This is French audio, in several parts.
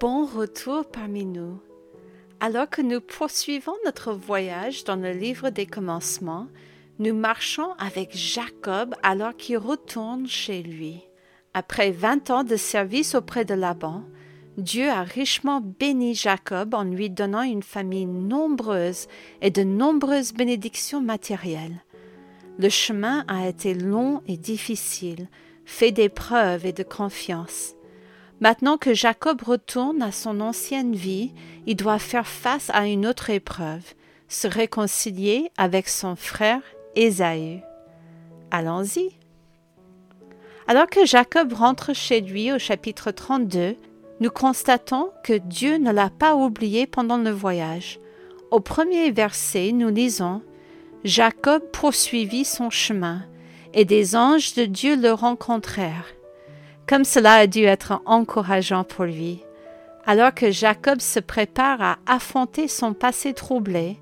Bon retour parmi nous. Alors que nous poursuivons notre voyage dans le livre des commencements, nous marchons avec Jacob alors qu'il retourne chez lui. Après vingt ans de service auprès de Laban, Dieu a richement béni Jacob en lui donnant une famille nombreuse et de nombreuses bénédictions matérielles. Le chemin a été long et difficile, fait d'épreuves et de confiance. Maintenant que Jacob retourne à son ancienne vie, il doit faire face à une autre épreuve, se réconcilier avec son frère Ésaü. Allons-y. Alors que Jacob rentre chez lui au chapitre 32, nous constatons que Dieu ne l'a pas oublié pendant le voyage. Au premier verset, nous lisons Jacob poursuivit son chemin, et des anges de Dieu le rencontrèrent comme cela a dû être encourageant pour lui. Alors que Jacob se prépare à affronter son passé troublé,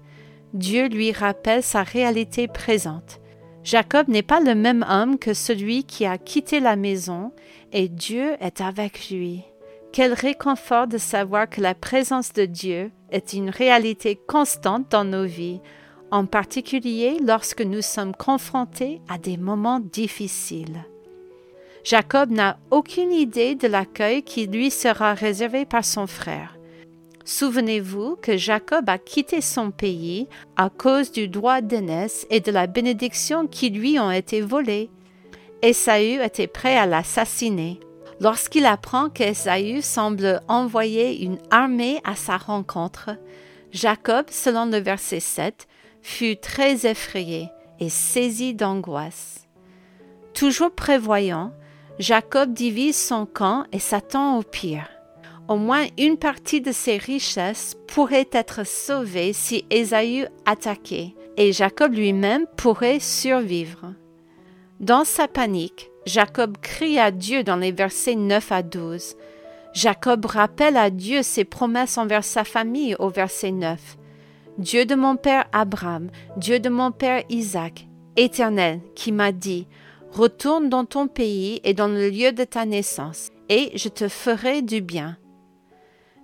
Dieu lui rappelle sa réalité présente. Jacob n'est pas le même homme que celui qui a quitté la maison et Dieu est avec lui. Quel réconfort de savoir que la présence de Dieu est une réalité constante dans nos vies, en particulier lorsque nous sommes confrontés à des moments difficiles. Jacob n'a aucune idée de l'accueil qui lui sera réservé par son frère. Souvenez-vous que Jacob a quitté son pays à cause du droit d'aînesse et de la bénédiction qui lui ont été volées. Esaü était prêt à l'assassiner. Lorsqu'il apprend qu'Esaü semble envoyer une armée à sa rencontre, Jacob, selon le verset 7, fut très effrayé et saisi d'angoisse. Toujours prévoyant, Jacob divise son camp et s'attend au pire. Au moins une partie de ses richesses pourrait être sauvée si Ésaü attaquait, et Jacob lui-même pourrait survivre. Dans sa panique, Jacob crie à Dieu dans les versets 9 à 12. Jacob rappelle à Dieu ses promesses envers sa famille au verset 9. Dieu de mon père Abraham, Dieu de mon père Isaac, Éternel, qui m'a dit, Retourne dans ton pays et dans le lieu de ta naissance, et je te ferai du bien.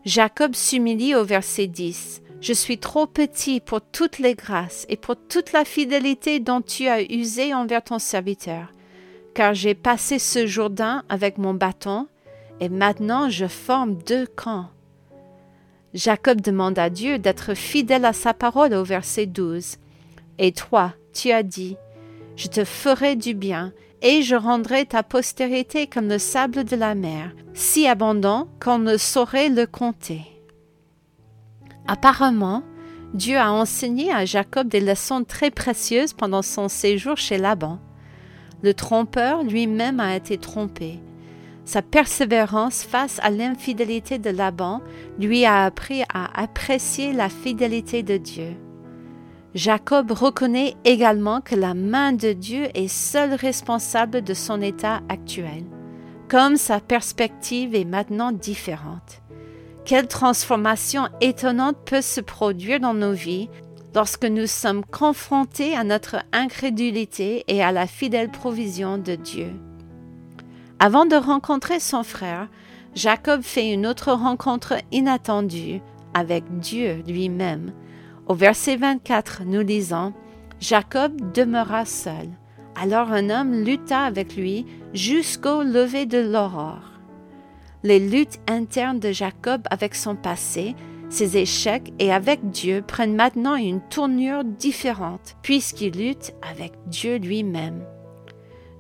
Jacob s'humilie au verset 10. Je suis trop petit pour toutes les grâces et pour toute la fidélité dont tu as usé envers ton serviteur, car j'ai passé ce Jourdain avec mon bâton, et maintenant je forme deux camps. Jacob demande à Dieu d'être fidèle à sa parole au verset 12. Et toi, tu as dit, je te ferai du bien, et je rendrai ta postérité comme le sable de la mer, si abondant qu'on ne saurait le compter. Apparemment, Dieu a enseigné à Jacob des leçons très précieuses pendant son séjour chez Laban. Le trompeur lui-même a été trompé. Sa persévérance face à l'infidélité de Laban lui a appris à apprécier la fidélité de Dieu. Jacob reconnaît également que la main de Dieu est seule responsable de son état actuel, comme sa perspective est maintenant différente. Quelle transformation étonnante peut se produire dans nos vies lorsque nous sommes confrontés à notre incrédulité et à la fidèle provision de Dieu. Avant de rencontrer son frère, Jacob fait une autre rencontre inattendue avec Dieu lui-même au verset 24, nous lisons Jacob demeura seul. Alors un homme lutta avec lui jusqu'au lever de l'aurore. Les luttes internes de Jacob avec son passé, ses échecs et avec Dieu prennent maintenant une tournure différente puisqu'il lutte avec Dieu lui-même.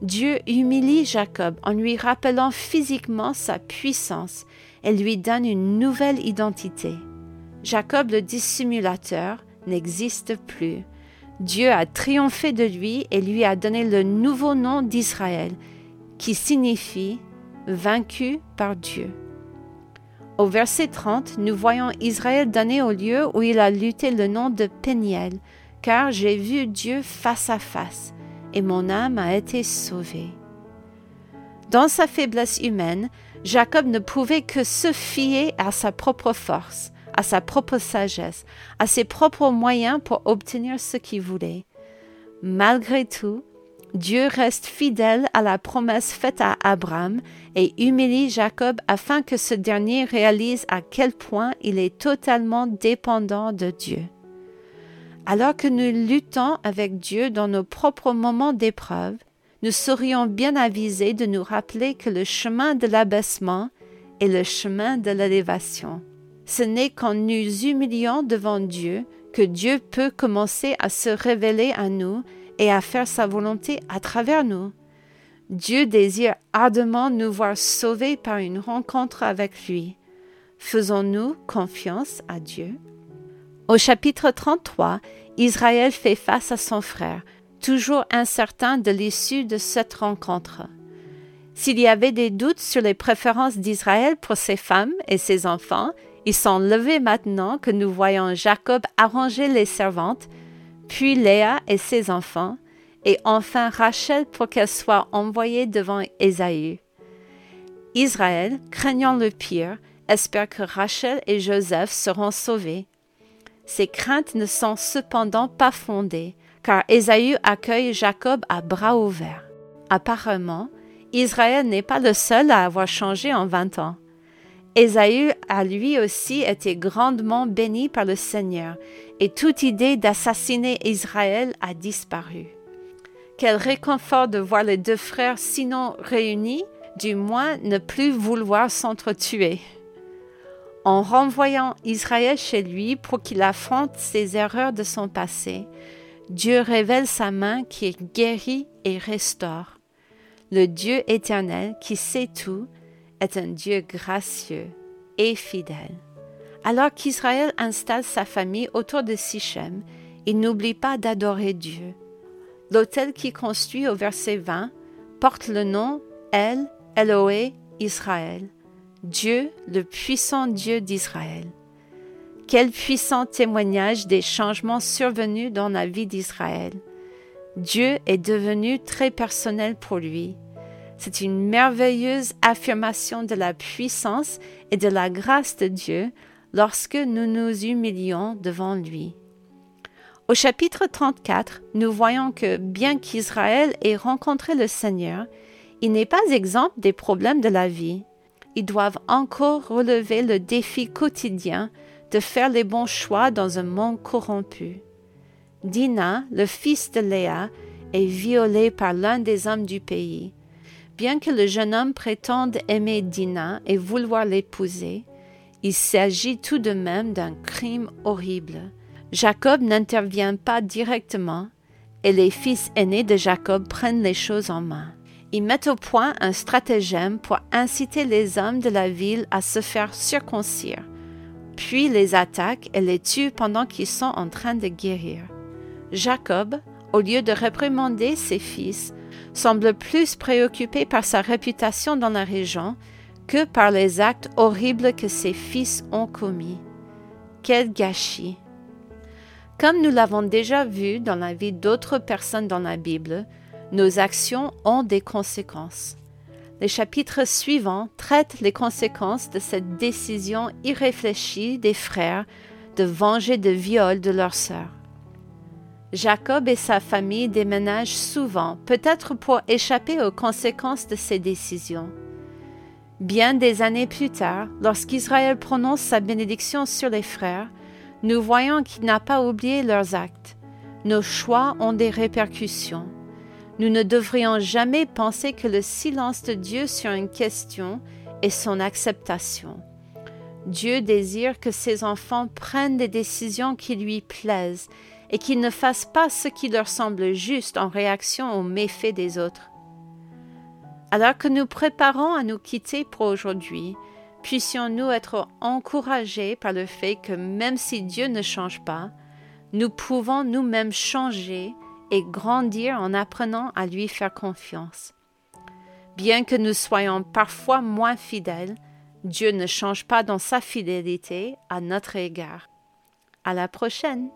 Dieu humilie Jacob en lui rappelant physiquement sa puissance et lui donne une nouvelle identité. Jacob le dissimulateur n'existe plus. Dieu a triomphé de lui et lui a donné le nouveau nom d'Israël, qui signifie vaincu par Dieu. Au verset 30, nous voyons Israël donner au lieu où il a lutté le nom de Péniel, car j'ai vu Dieu face à face, et mon âme a été sauvée. Dans sa faiblesse humaine, Jacob ne pouvait que se fier à sa propre force, à sa propre sagesse, à ses propres moyens pour obtenir ce qu'il voulait. Malgré tout, Dieu reste fidèle à la promesse faite à Abraham et humilie Jacob afin que ce dernier réalise à quel point il est totalement dépendant de Dieu. Alors que nous luttons avec Dieu dans nos propres moments d'épreuve, nous serions bien avisés de nous rappeler que le chemin de l'abaissement est le chemin de l'élévation. Ce n'est qu'en nous humiliant devant Dieu que Dieu peut commencer à se révéler à nous et à faire sa volonté à travers nous. Dieu désire ardemment nous voir sauvés par une rencontre avec lui. Faisons-nous confiance à Dieu? Au chapitre 33, Israël fait face à son frère, toujours incertain de l'issue de cette rencontre. S'il y avait des doutes sur les préférences d'Israël pour ses femmes et ses enfants, ils sont levés maintenant que nous voyons Jacob arranger les servantes, puis Léa et ses enfants, et enfin Rachel pour qu'elle soit envoyée devant Ésaü. Israël, craignant le pire, espère que Rachel et Joseph seront sauvés. Ces craintes ne sont cependant pas fondées, car Ésaü accueille Jacob à bras ouverts. Apparemment, Israël n'est pas le seul à avoir changé en vingt ans. Ésaü a lui aussi été grandement béni par le Seigneur, et toute idée d'assassiner Israël a disparu. Quel réconfort de voir les deux frères sinon réunis, du moins ne plus vouloir s'entretuer. En renvoyant Israël chez lui pour qu'il affronte ses erreurs de son passé, Dieu révèle sa main qui guérit et restaure. Le Dieu éternel qui sait tout est un Dieu gracieux et fidèle. Alors qu'Israël installe sa famille autour de Sichem, il n'oublie pas d'adorer Dieu. L'autel qui construit au verset 20 porte le nom El Eloé Israël, Dieu, le puissant Dieu d'Israël. Quel puissant témoignage des changements survenus dans la vie d'Israël. Dieu est devenu très personnel pour lui. C'est une merveilleuse affirmation de la puissance et de la grâce de Dieu lorsque nous nous humilions devant lui. Au chapitre 34, nous voyons que bien qu'Israël ait rencontré le Seigneur, il n'est pas exempt des problèmes de la vie. Ils doivent encore relever le défi quotidien de faire les bons choix dans un monde corrompu. Dina, le fils de Léa, est violé par l'un des hommes du pays. Bien que le jeune homme prétende aimer Dina et vouloir l'épouser, il s'agit tout de même d'un crime horrible. Jacob n'intervient pas directement et les fils aînés de Jacob prennent les choses en main. Ils mettent au point un stratagème pour inciter les hommes de la ville à se faire circoncire, puis les attaquent et les tuent pendant qu'ils sont en train de guérir. Jacob, au lieu de réprimander ses fils, semble plus préoccupé par sa réputation dans la région que par les actes horribles que ses fils ont commis. Quel gâchis. Comme nous l'avons déjà vu dans la vie d'autres personnes dans la Bible, nos actions ont des conséquences. Les chapitres suivants traitent les conséquences de cette décision irréfléchie des frères de venger le viol de leur sœur. Jacob et sa famille déménagent souvent, peut-être pour échapper aux conséquences de ces décisions. Bien des années plus tard, lorsqu'Israël prononce sa bénédiction sur les frères, nous voyons qu'il n'a pas oublié leurs actes. Nos choix ont des répercussions. Nous ne devrions jamais penser que le silence de Dieu sur une question est son acceptation. Dieu désire que ses enfants prennent des décisions qui lui plaisent et qu'ils ne fassent pas ce qui leur semble juste en réaction aux méfaits des autres. Alors que nous préparons à nous quitter pour aujourd'hui, puissions-nous être encouragés par le fait que même si Dieu ne change pas, nous pouvons nous-mêmes changer et grandir en apprenant à lui faire confiance. Bien que nous soyons parfois moins fidèles, Dieu ne change pas dans sa fidélité à notre égard. À la prochaine!